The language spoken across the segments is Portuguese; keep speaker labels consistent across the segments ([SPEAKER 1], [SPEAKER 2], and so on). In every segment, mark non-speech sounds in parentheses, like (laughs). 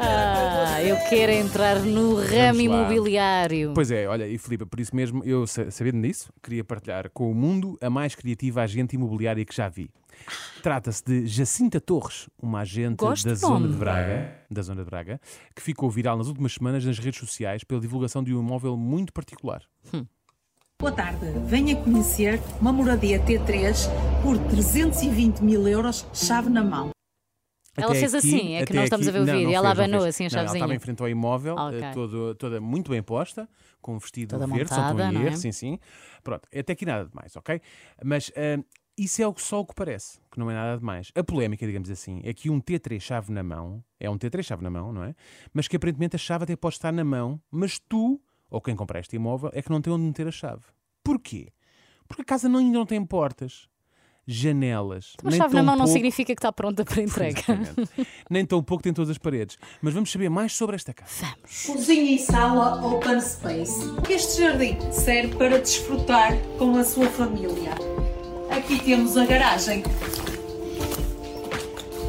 [SPEAKER 1] Ah, eu quero entrar no ramo imobiliário.
[SPEAKER 2] Pois é, olha, e Filipe, por isso mesmo, eu sa- sabendo disso, queria partilhar com o mundo a mais criativa agente imobiliária que já vi. Trata-se de Jacinta Torres, uma agente
[SPEAKER 1] Gosto
[SPEAKER 2] da zona de Braga, da zona de Braga, que ficou viral nas últimas semanas nas redes sociais pela divulgação de um imóvel muito particular.
[SPEAKER 3] Boa tarde. Venha conhecer uma moradia T3 por 320 mil euros, chave na mão.
[SPEAKER 1] Ela fez assim, é que nós estamos a ver o
[SPEAKER 2] não,
[SPEAKER 1] vídeo,
[SPEAKER 2] não
[SPEAKER 1] ela
[SPEAKER 2] fez,
[SPEAKER 1] abanou assim a
[SPEAKER 2] Não, Ela
[SPEAKER 1] chavezinha.
[SPEAKER 2] estava em frente ao imóvel, eh, todo- toda muito bem posta, com um vestido
[SPEAKER 1] Toda
[SPEAKER 2] verde,
[SPEAKER 1] montada,
[SPEAKER 2] em
[SPEAKER 1] não é?
[SPEAKER 2] sim, sim. Pronto, até aqui nada de mais, ok? Mas ah, isso é só o que parece, que não é nada de mais. A polémica, digamos assim, é que um T3 chave na mão, é um T3 chave na mão, não é? Mas que aparentemente a chave até pode estar na mão, mas tu, ou quem compra este imóvel, é que não tem onde meter a chave. Porquê? Porque a casa não, ainda não tem portas, janelas.
[SPEAKER 1] Uma
[SPEAKER 2] nem
[SPEAKER 1] chave na mão não
[SPEAKER 2] pouco-
[SPEAKER 1] significa que está pronta para entrega.
[SPEAKER 2] Nem tão pouco tem todas as paredes. Mas vamos saber mais sobre esta casa.
[SPEAKER 3] Cozinha e sala open space. Este jardim serve para desfrutar com a sua família. Aqui temos a garagem.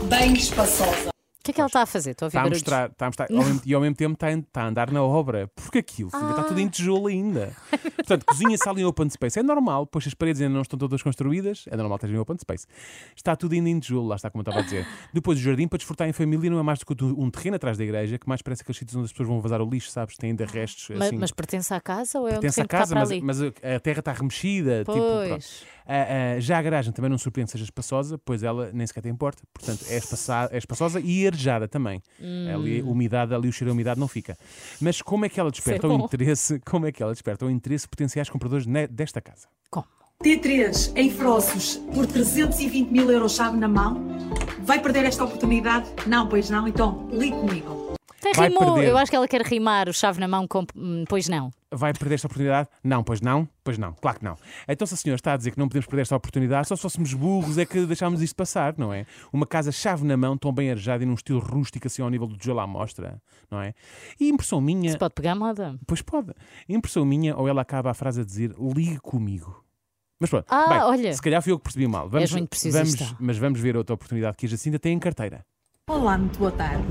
[SPEAKER 3] Bem espaçosa.
[SPEAKER 1] O que é que ela está a fazer? Estou a
[SPEAKER 2] Está a
[SPEAKER 1] barulhos.
[SPEAKER 2] mostrar, está a mostrar ao mesmo- e ao mesmo tempo está, em- está a andar na obra. Porque aquilo, filha, está tudo em tijolo ainda. Portanto, cozinha, sala e open space. É normal, pois as paredes ainda não estão todas construídas. É normal ter em open space. Está tudo ainda em tijolo, lá está como eu estava a dizer. Depois o jardim para desfrutar em família não é mais do que um terreno atrás da igreja, que mais parece aqueles sítios onde as pessoas vão vazar o lixo, sabes? Tem ainda restos assim.
[SPEAKER 1] Mas, pertence à casa ou é
[SPEAKER 2] Pertence à
[SPEAKER 1] terreno que está
[SPEAKER 2] casa, mas, mas a a terra está remexida. Tipo,
[SPEAKER 1] Pois.
[SPEAKER 2] Ah, ah, já a garagem também não surpreende que seja espaçosa, pois ela nem sequer tem porta. Portanto, é, espaça- é espaçosa e arejada também.
[SPEAKER 1] Hum.
[SPEAKER 2] Ali, a umidade, ali o cheiro a umidade não fica. Mas como é que ela desperta o
[SPEAKER 1] bom.
[SPEAKER 2] interesse? (laughs) Como é que ela desperta o interesse de potenciais compradores desta casa?
[SPEAKER 1] Como?
[SPEAKER 3] T3 em Frossos por 320 mil euros, chave na mão. Vai perder esta oportunidade? Não, pois não. Então, ligue comigo.
[SPEAKER 1] Tem
[SPEAKER 2] Vai
[SPEAKER 1] rimou.
[SPEAKER 2] perder.
[SPEAKER 1] Eu acho que ela quer rimar o chave na mão com. hum, Pois não.
[SPEAKER 2] Vai perder esta oportunidade? Não, pois não, pois não, claro que não. Então, se a senhora está a dizer que não podemos perder esta oportunidade, só se fôssemos burros é que deixámos isto passar, não é? Uma casa chave na mão, tão bem arejada e num estilo rústico, assim ao nível do tijolo à mostra, não é? E impressão minha.
[SPEAKER 1] Se pode pegar moda.
[SPEAKER 2] Pois pode. Impressão minha, ou ela acaba a frase a dizer ligue comigo. Mas pronto,
[SPEAKER 1] Ah,
[SPEAKER 2] bem,
[SPEAKER 1] olha.
[SPEAKER 2] se calhar fui eu que percebi mal. Vamos, vamos, mas vamos ver outra oportunidade que a Jacinta tem em carteira.
[SPEAKER 3] Olá, muito boa tarde.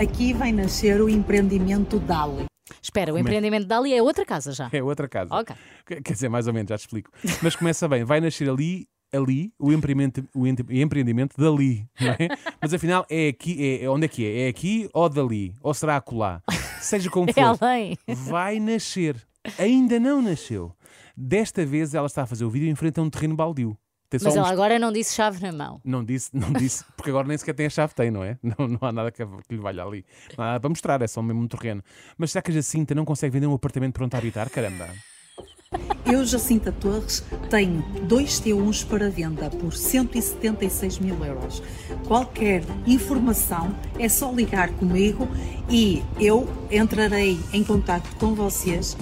[SPEAKER 3] Aqui vai nascer o empreendimento Dali.
[SPEAKER 1] Espera, o
[SPEAKER 2] é?
[SPEAKER 1] empreendimento dali é outra casa já.
[SPEAKER 2] É outra casa.
[SPEAKER 1] Ok.
[SPEAKER 2] Quer dizer, mais ou menos, já te explico. Mas começa bem, vai nascer ali, ali, o empreendimento, o empre- empreendimento dali, não é? (laughs) Mas afinal, é aqui, é, é- onde é que é? É aqui ou dali? Ou será acolá? Seja como (laughs)
[SPEAKER 1] É
[SPEAKER 2] for,
[SPEAKER 1] além.
[SPEAKER 2] vai nascer. Ainda não nasceu. Desta vez ela está a fazer o vídeo em frente a um terreno baldio. Tem só
[SPEAKER 1] Mas
[SPEAKER 2] um
[SPEAKER 1] ela agora não disse chave na mão.
[SPEAKER 2] Não disse, não disse, (laughs) porque agora nem sequer tem a chave, tem, não é? Não, não há nada que, que lhe valha ali. Não há nada para mostrar, é só mesmo um terreno. Mas será que a Jacinta não consegue vender um apartamento pronto a habitar? Caramba!
[SPEAKER 3] Eu, Jacinta Torres, tenho dois T1s para venda por 176 mil euros. Qualquer informação é só ligar comigo e eu entrarei em contato com vocês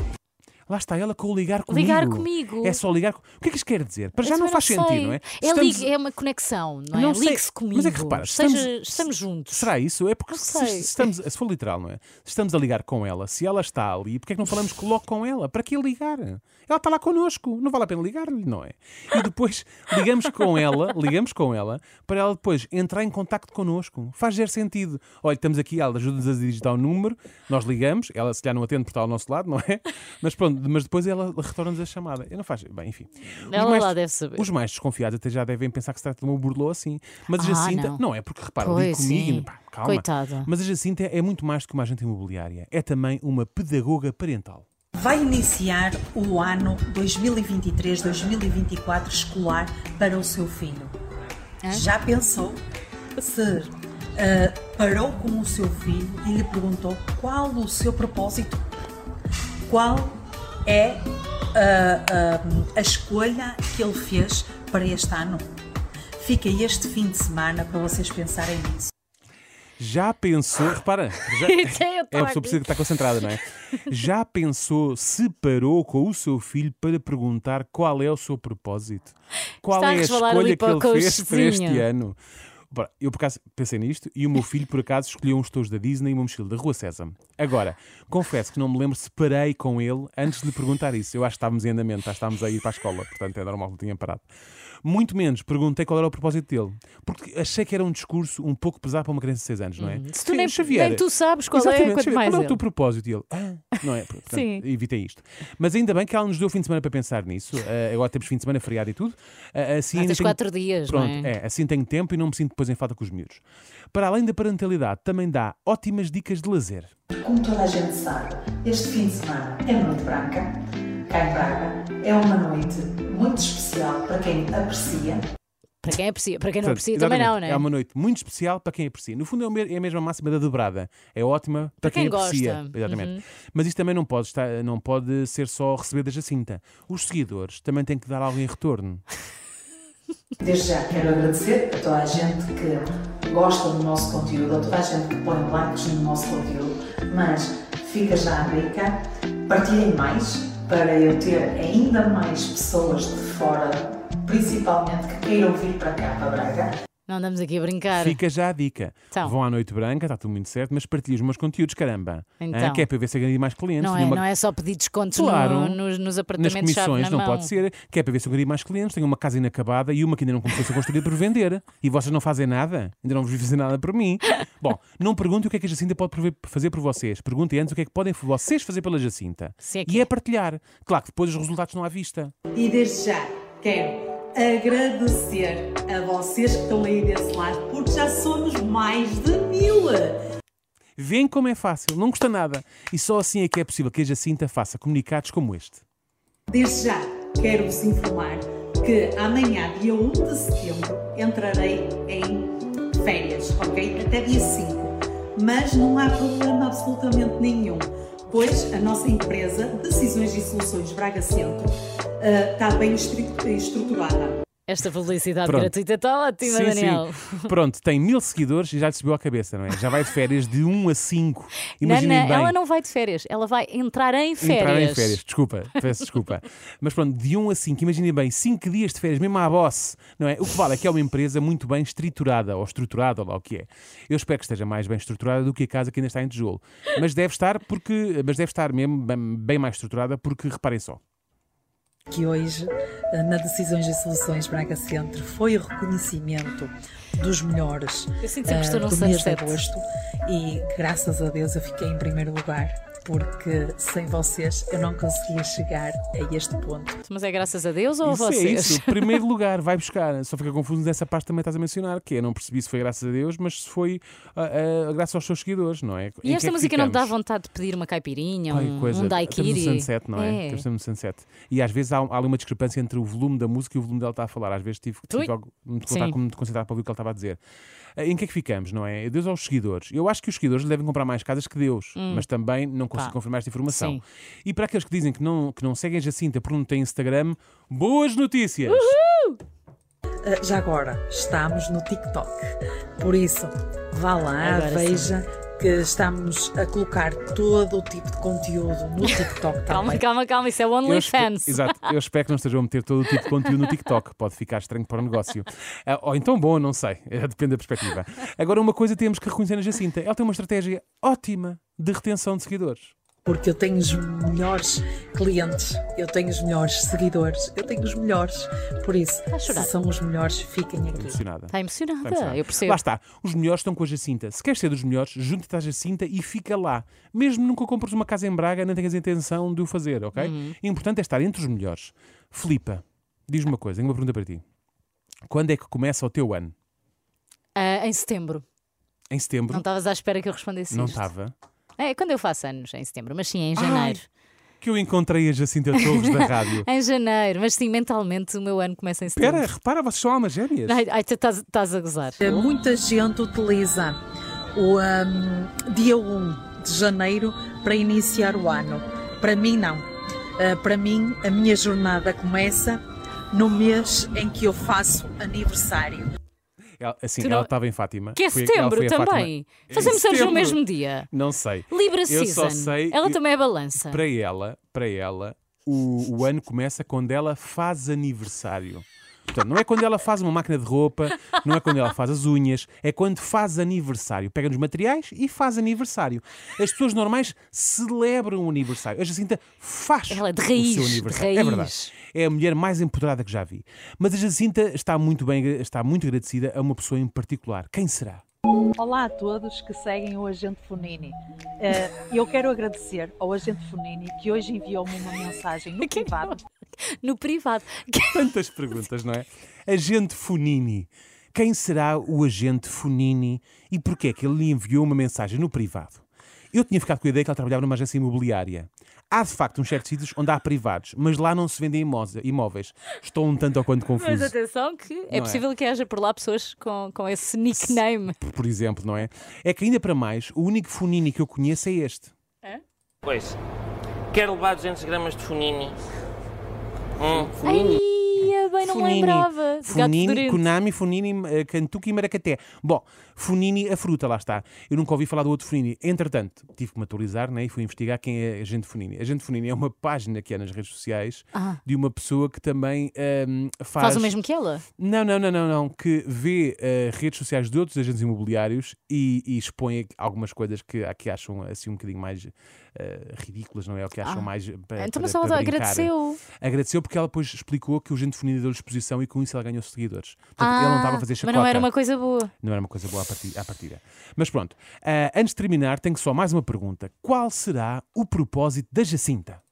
[SPEAKER 2] Lá está ela com o ligar comigo.
[SPEAKER 1] Ligar comigo.
[SPEAKER 2] É só ligar. O que é que isto quer dizer? Para já não faz
[SPEAKER 1] sei.
[SPEAKER 2] sentido, não é?
[SPEAKER 1] É,
[SPEAKER 2] Estamos-
[SPEAKER 1] é uma conexão, não é?
[SPEAKER 2] Não.
[SPEAKER 1] Ligue-se comigo.
[SPEAKER 2] Mas é que repara, estamos-
[SPEAKER 1] estamos juntos.
[SPEAKER 2] Será isso? É porque se, se estamos, se for literal, não é? Se estamos a ligar com ela, se ela está ali, porque é que não falamos logo com ela? Para que ligar? Ela está lá connosco, não vale a pena ligar-lhe, não é? E depois (laughs) ligamos com ela, ligamos com ela, para ela depois entrar em contacto connosco. Faz zero sentido. Olha, estamos aqui, ela ajuda-nos a digitar o número, nós ligamos, ela se calhar não atende por estar ao nosso lado, não é? Mas pronto, mas depois ela retorna-nos a chamada. Eu não faz. Bem, enfim. Os
[SPEAKER 1] Ela
[SPEAKER 2] mais-
[SPEAKER 1] lá deve saber.
[SPEAKER 2] Os mais desconfiados até já devem pensar que se trata de uma burlou assim. Mas a
[SPEAKER 1] Ah,
[SPEAKER 2] Jacinta,
[SPEAKER 1] não.
[SPEAKER 2] não. é porque repara,
[SPEAKER 1] Pois,
[SPEAKER 2] comigo.
[SPEAKER 1] sim.
[SPEAKER 2] pá, calma.
[SPEAKER 1] Coitada.
[SPEAKER 2] Mas a Jacinta é muito mais do que uma agente imobiliária. É também uma pedagoga parental.
[SPEAKER 3] Vai iniciar o ano 2023-2024 escolar para o seu filho. Já pensou se ah, parou com o seu filho e lhe perguntou qual o seu propósito? Qual é ah, ah, a escolha que ele fez para este ano? Fica este fim de semana para vocês pensarem nisso.
[SPEAKER 2] Já pensou, repara, já, (laughs)
[SPEAKER 1] Eu
[SPEAKER 2] é a pessoa precisa estar concentrada, não é? Já pensou se parou com o seu filho para perguntar qual é o seu propósito? Qual
[SPEAKER 1] Está
[SPEAKER 2] é a escolha que ele fez para este ano? Eu por acaso pensei nisto e o meu filho por acaso escolheu uns tojos da Disney e uma mochila da Rua Sésamo. Agora, confesso que não me lembro se parei com ele antes de lhe perguntar isso. Eu acho que estávamos em andamento, já estávamos a ir para a escola, portanto é normal que tinha parado. Muito menos perguntei qual era o propósito dele. Porque achei que era um discurso um pouco pesado para uma criança de 6 anos, não é?
[SPEAKER 1] Se tu nem,
[SPEAKER 2] Xavier,
[SPEAKER 1] nem tu sabes qual é, quanto mais
[SPEAKER 2] qual é o teu propósito? E ele, ah, não é? Portanto, (laughs)
[SPEAKER 1] Sim.
[SPEAKER 2] evitei isto. Mas ainda bem que ela nos deu o fim de semana para pensar nisso. Ah, agora temos fim de semana, feriado e tudo. Ah, assim
[SPEAKER 1] Ah,
[SPEAKER 2] ainda tenho-
[SPEAKER 1] quatro dias,
[SPEAKER 2] Pronto,
[SPEAKER 1] não é?
[SPEAKER 2] é, assim tenho tempo e não me sinto depois em falta com os miúdos. Para além da parentalidade, também dá ótimas dicas de lazer.
[SPEAKER 3] Como toda a gente sabe, este fim de semana é Noite Branca, cá em Braga. É uma noite muito especial para quem aprecia.
[SPEAKER 1] Para quem aprecia, para quem não
[SPEAKER 2] Portanto,
[SPEAKER 1] aprecia também não, não é?
[SPEAKER 2] É uma noite muito especial para quem aprecia. No fundo, é é a mesma máxima da dobrada. É ótima para,
[SPEAKER 1] Para quem
[SPEAKER 2] aprecia.
[SPEAKER 1] gosta. Uhum.
[SPEAKER 2] Exatamente. Mas isto também não pode, estar, não pode ser só receber da Jacinta. Os seguidores também têm que dar algo em retorno. (laughs)
[SPEAKER 3] Desde já quero agradecer a toda a gente que gosta do nosso conteúdo, a toda a gente que põe likes no nosso conteúdo, mas fica já a dica, partilhem mais para eu ter ainda mais pessoas de fora, principalmente que queiram vir para cá, para Braga.
[SPEAKER 1] Não andamos aqui a brincar.
[SPEAKER 2] Fica já a dica.
[SPEAKER 1] Então.
[SPEAKER 2] Vão à Noite Branca, está tudo muito certo, mas partilhem os meus conteúdos, caramba.
[SPEAKER 1] Então.
[SPEAKER 2] Hã? que é para ver se ganhar mais clientes.
[SPEAKER 1] Não é,
[SPEAKER 2] uma-
[SPEAKER 1] não é só pedir descontos
[SPEAKER 2] Claro.
[SPEAKER 1] no- nos, nos
[SPEAKER 2] Nas
[SPEAKER 1] apartamentos chave
[SPEAKER 2] comissões
[SPEAKER 1] na
[SPEAKER 2] não
[SPEAKER 1] mão.
[SPEAKER 2] pode ser, que é para ver se eu ganho mais clientes. Tenho uma casa inacabada e uma que ainda não começou a ser construída por vender. E vocês não fazem nada? Ainda não vos fazer nada por mim. Bom, não perguntem o que é que a Jacinta pode fazer por vocês. Perguntem antes o que é que podem vocês fazer pela Jacinta.
[SPEAKER 1] Se é que
[SPEAKER 2] E é partilhar. Claro que depois os resultados estão à vista.
[SPEAKER 4] E desde já quero agradecer a vocês que estão aí desse lado, porque já somos mais de mil.
[SPEAKER 2] Veem como é fácil, não custa nada. E só assim é que é possível que a Jacinta faça comunicados como este.
[SPEAKER 4] Desde já quero vos informar que amanhã, dia 1 de setembro, entrarei em férias, ok? Até dia 5. Mas não há problema absolutamente nenhum, pois a nossa empresa, Decisões e Soluções Braga Centro, eh, está bem estru- estruturada.
[SPEAKER 1] Esta publicidade
[SPEAKER 2] Pronto.
[SPEAKER 1] gratuita está ótima,
[SPEAKER 2] Sim,
[SPEAKER 1] Daniel.
[SPEAKER 2] sim. Pronto, tem mil seguidores e já lhe subiu à cabeça, não é? Já vai de férias de 1 a 5.
[SPEAKER 1] Não,
[SPEAKER 2] Imaginem
[SPEAKER 1] não,
[SPEAKER 2] bem.
[SPEAKER 1] ela não vai de férias, ela vai entrar em férias.
[SPEAKER 2] Entrar em férias, desculpa, peço desculpa. Mas pronto, de 1 a 5, imaginem bem, 5 dias de férias, mesmo à boss, não é? O que vale é que é uma empresa muito bem estruturada, ou estruturada, ou lá o que é. Eu espero que esteja mais bem estruturada do que a casa que ainda está em tijolo. Mas deve estar, porque, mas deve estar mesmo bem mais estruturada, porque reparem só.
[SPEAKER 5] Que hoje, eh, na Decisões e Soluções Braga Centro, foi o reconhecimento dos melhores
[SPEAKER 1] Eu sinto que estou
[SPEAKER 5] eh, do mês de agosto e graças a Deus eu fiquei em primeiro lugar porque sem vocês eu não conseguia chegar a este ponto.
[SPEAKER 1] Mas é graças a Deus ou a
[SPEAKER 2] é
[SPEAKER 1] vocês?
[SPEAKER 2] isso, (laughs) primeiro lugar, vai buscar. Só fica confuso nessa parte também estás a mencionar, que é não percebi se foi graças a Deus, mas se foi ah, graças aos seus seguidores, não é? Em
[SPEAKER 1] E
[SPEAKER 2] que
[SPEAKER 1] esta
[SPEAKER 2] é que
[SPEAKER 1] música não te dá vontade de pedir uma caipirinha,
[SPEAKER 2] Ai,
[SPEAKER 1] um,
[SPEAKER 2] coisa.
[SPEAKER 1] um
[SPEAKER 2] Estamos no
[SPEAKER 1] daiquiri?
[SPEAKER 2] sunset, não é? Estamos no sunset. E às vezes há, há ali uma discrepância entre o volume da música e o volume dela está a falar. Às vezes tive, tive algo- me concentrar para ouvir o que ele estava a dizer. Em que é que ficamos, não é? Deus aos seguidores. Eu acho que os seguidores devem comprar mais casas que Deus, mas também não consigo
[SPEAKER 1] Pá.
[SPEAKER 2] confirmar esta informação.
[SPEAKER 1] Sim.
[SPEAKER 2] E para aqueles que dizem que não, que não seguem Jacinta porque não têm Instagram, boas notícias!
[SPEAKER 5] Eh, Já agora, estamos no TikTok, por isso vá lá,
[SPEAKER 1] Agora sim.
[SPEAKER 5] Que estamos a colocar todo o tipo de conteúdo no TikTok
[SPEAKER 1] Calma,
[SPEAKER 5] também.
[SPEAKER 1] calma, calma, isso é OnlyFans.
[SPEAKER 2] Exato, eu espero que não estejam a meter todo o tipo de conteúdo no TikTok, pode ficar estranho para o negócio. Ah, ou então bom, não sei, Eh, depende da perspectiva. Agora, uma coisa temos que reconhecer na Jacinta: ela tem uma estratégia ótima de retenção de seguidores.
[SPEAKER 5] Porque eu tenho os melhores clientes, eu tenho os melhores seguidores, eu tenho os melhores. Por isso,
[SPEAKER 1] chorar.
[SPEAKER 5] se são os melhores, fiquem aqui.
[SPEAKER 2] Emocionada.
[SPEAKER 1] Está emocionada,
[SPEAKER 2] Está emocionada.
[SPEAKER 1] eu percebo.
[SPEAKER 2] Lá está, os melhores estão com a Jacinta. Se queres ser dos melhores, junta-te à Jacinta e fica lá. Mesmo nunca compres uma casa em Braga, nem tenhas a intenção de o fazer, ok?
[SPEAKER 1] Uhum.
[SPEAKER 2] O importante é estar entre os melhores. Filipa, diz-me uma coisa, tenho uma pergunta para ti. Quando é que começa o teu ano?
[SPEAKER 1] Ah, em setembro.
[SPEAKER 2] Em setembro?
[SPEAKER 1] Não estavas à espera que eu respondesse
[SPEAKER 2] Não estava.
[SPEAKER 1] É, quando eu faço anos, em setembro, mas sim, em
[SPEAKER 2] Ai.
[SPEAKER 1] janeiro.
[SPEAKER 2] Que eu encontrei a Jacinta Torres da rádio. (laughs)
[SPEAKER 1] Em janeiro, mas sim, mentalmente o meu ano começa em setembro.
[SPEAKER 2] Espera, repara, vocês são almas gêmeas.
[SPEAKER 1] Ai, ai, tu estás estás a gozar.
[SPEAKER 5] Eh, Muita gente utiliza o ahm, dia 1 de janeiro para iniciar o ano. Para mim, não. Eh, para mim, a minha jornada começa no mês em que eu faço aniversário.
[SPEAKER 2] Ela, assim,
[SPEAKER 1] Tu não-
[SPEAKER 2] ela estava em Fátima.
[SPEAKER 1] Que é
[SPEAKER 2] Foi- ela
[SPEAKER 1] setembro também.
[SPEAKER 2] Em
[SPEAKER 1] Fazemos anos no mesmo dia.
[SPEAKER 2] Não sei.
[SPEAKER 1] Libra
[SPEAKER 2] Eu
[SPEAKER 1] Season.
[SPEAKER 2] sei
[SPEAKER 1] Ela também é balança.
[SPEAKER 2] Para ela, para ela, o, o ano começa quando ela faz aniversário. Portanto, não é quando ela faz uma máquina de roupa, não é quando ela faz as unhas, é quando faz aniversário. Pega nos materiais e faz aniversário. As pessoas normais celebram o aniversário. A Jacinta faz
[SPEAKER 1] Ela é de
[SPEAKER 2] o
[SPEAKER 1] raiz,
[SPEAKER 2] seu
[SPEAKER 1] de
[SPEAKER 2] aniversário. É verdade. É a mulher mais empoderada que já vi. Mas a Jacinta está muito bem, está muito agradecida a uma pessoa em particular. Quem será?
[SPEAKER 6] Olá a todos que seguem o Agente Funini. Eh, eu quero agradecer ao Agente Funini que hoje enviou-me uma mensagem no (laughs) privado. (laughs)
[SPEAKER 1] No privado.
[SPEAKER 2] Tantas perguntas, não é? Agente Funini. Quem será o agente Funini e porquê é que ele lhe enviou uma mensagem no privado? Eu tinha ficado com a ideia que ele trabalhava numa agência imobiliária. Há de facto uns certos sítios onde há privados, mas lá não se vendem imó- imóveis. Estou um tanto ou quanto
[SPEAKER 1] Mas
[SPEAKER 2] confuso.
[SPEAKER 1] atenção que é
[SPEAKER 2] é?
[SPEAKER 1] possível que haja por lá pessoas com, com esse nickname.
[SPEAKER 2] Por exemplo, não é? É que ainda para mais, o único Funini que eu conheço é este.
[SPEAKER 7] Pois. Quero levar 200 gramas de funini. Hum,
[SPEAKER 1] Ai, bem, não
[SPEAKER 2] Funini.
[SPEAKER 1] lembrava.
[SPEAKER 2] Funini. Kunami, Funini, eh, Cantuque e Maracaté. Bom, Funini, a fruta, lá está. Eu nunca ouvi falar do outro Funini. Entretanto, tive que me atualizar né, e fui investigar quem é Agente Funini. Agente Funini é uma página que há nas redes sociais
[SPEAKER 1] Ah.
[SPEAKER 2] de uma pessoa que também ehm, faz...
[SPEAKER 1] Faz o mesmo que ela?
[SPEAKER 2] Não, não, não, não, não. Que vê eh, redes sociais de outros agentes imobiliários e, e expõe algumas coisas que, que acham assim um bocadinho mais eh, ridículas, não é? O que acham
[SPEAKER 1] Ah.
[SPEAKER 2] mais. para-
[SPEAKER 1] Então,
[SPEAKER 2] para-
[SPEAKER 1] mas ela
[SPEAKER 2] para
[SPEAKER 1] agradeceu.
[SPEAKER 2] Agradeceu porque ela depois explicou que o agente Funini deu-lhe exposição e com isso ela ganhou seguidores. Portanto, ele não estava a fazer
[SPEAKER 1] Ah,
[SPEAKER 2] chacota.
[SPEAKER 1] Mas não era uma coisa boa.
[SPEAKER 2] Não era uma coisa boa à parti- à partida. Mas pronto, ah, antes de terminar, tenho só mais uma pergunta. Qual será o propósito da Jacinta?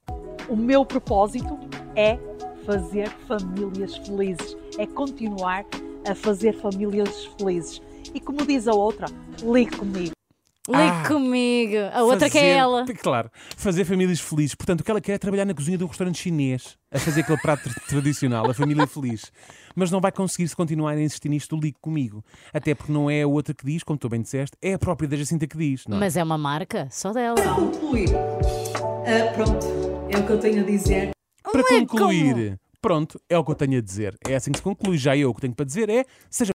[SPEAKER 6] O meu propósito é fazer famílias felizes, é continuar a fazer famílias felizes. E como diz a outra, ligue comigo.
[SPEAKER 1] Ligue
[SPEAKER 2] Ah,
[SPEAKER 1] comigo. A outra que é
[SPEAKER 2] Fazer-
[SPEAKER 1] ela.
[SPEAKER 2] Claro, fazer famílias felizes. Portanto, o que ela quer é trabalhar na cozinha de um restaurante chinês, a fazer aquele prato tra- tradicional, a família feliz. Mas não vai conseguir se continuar a insistir nisto do ligue comigo. Até porque não é a outra que diz, como tu bem disseste, é a própria da Jacinta que diz. Não é?
[SPEAKER 1] Mas é uma marca só dela.
[SPEAKER 5] Para concluir, ah, pronto, é o que eu tenho a dizer.
[SPEAKER 2] Para
[SPEAKER 1] é
[SPEAKER 2] concluir, pronto, é o que eu tenho a dizer. É assim que se conclui. Já eu o que tenho para dizer é: seja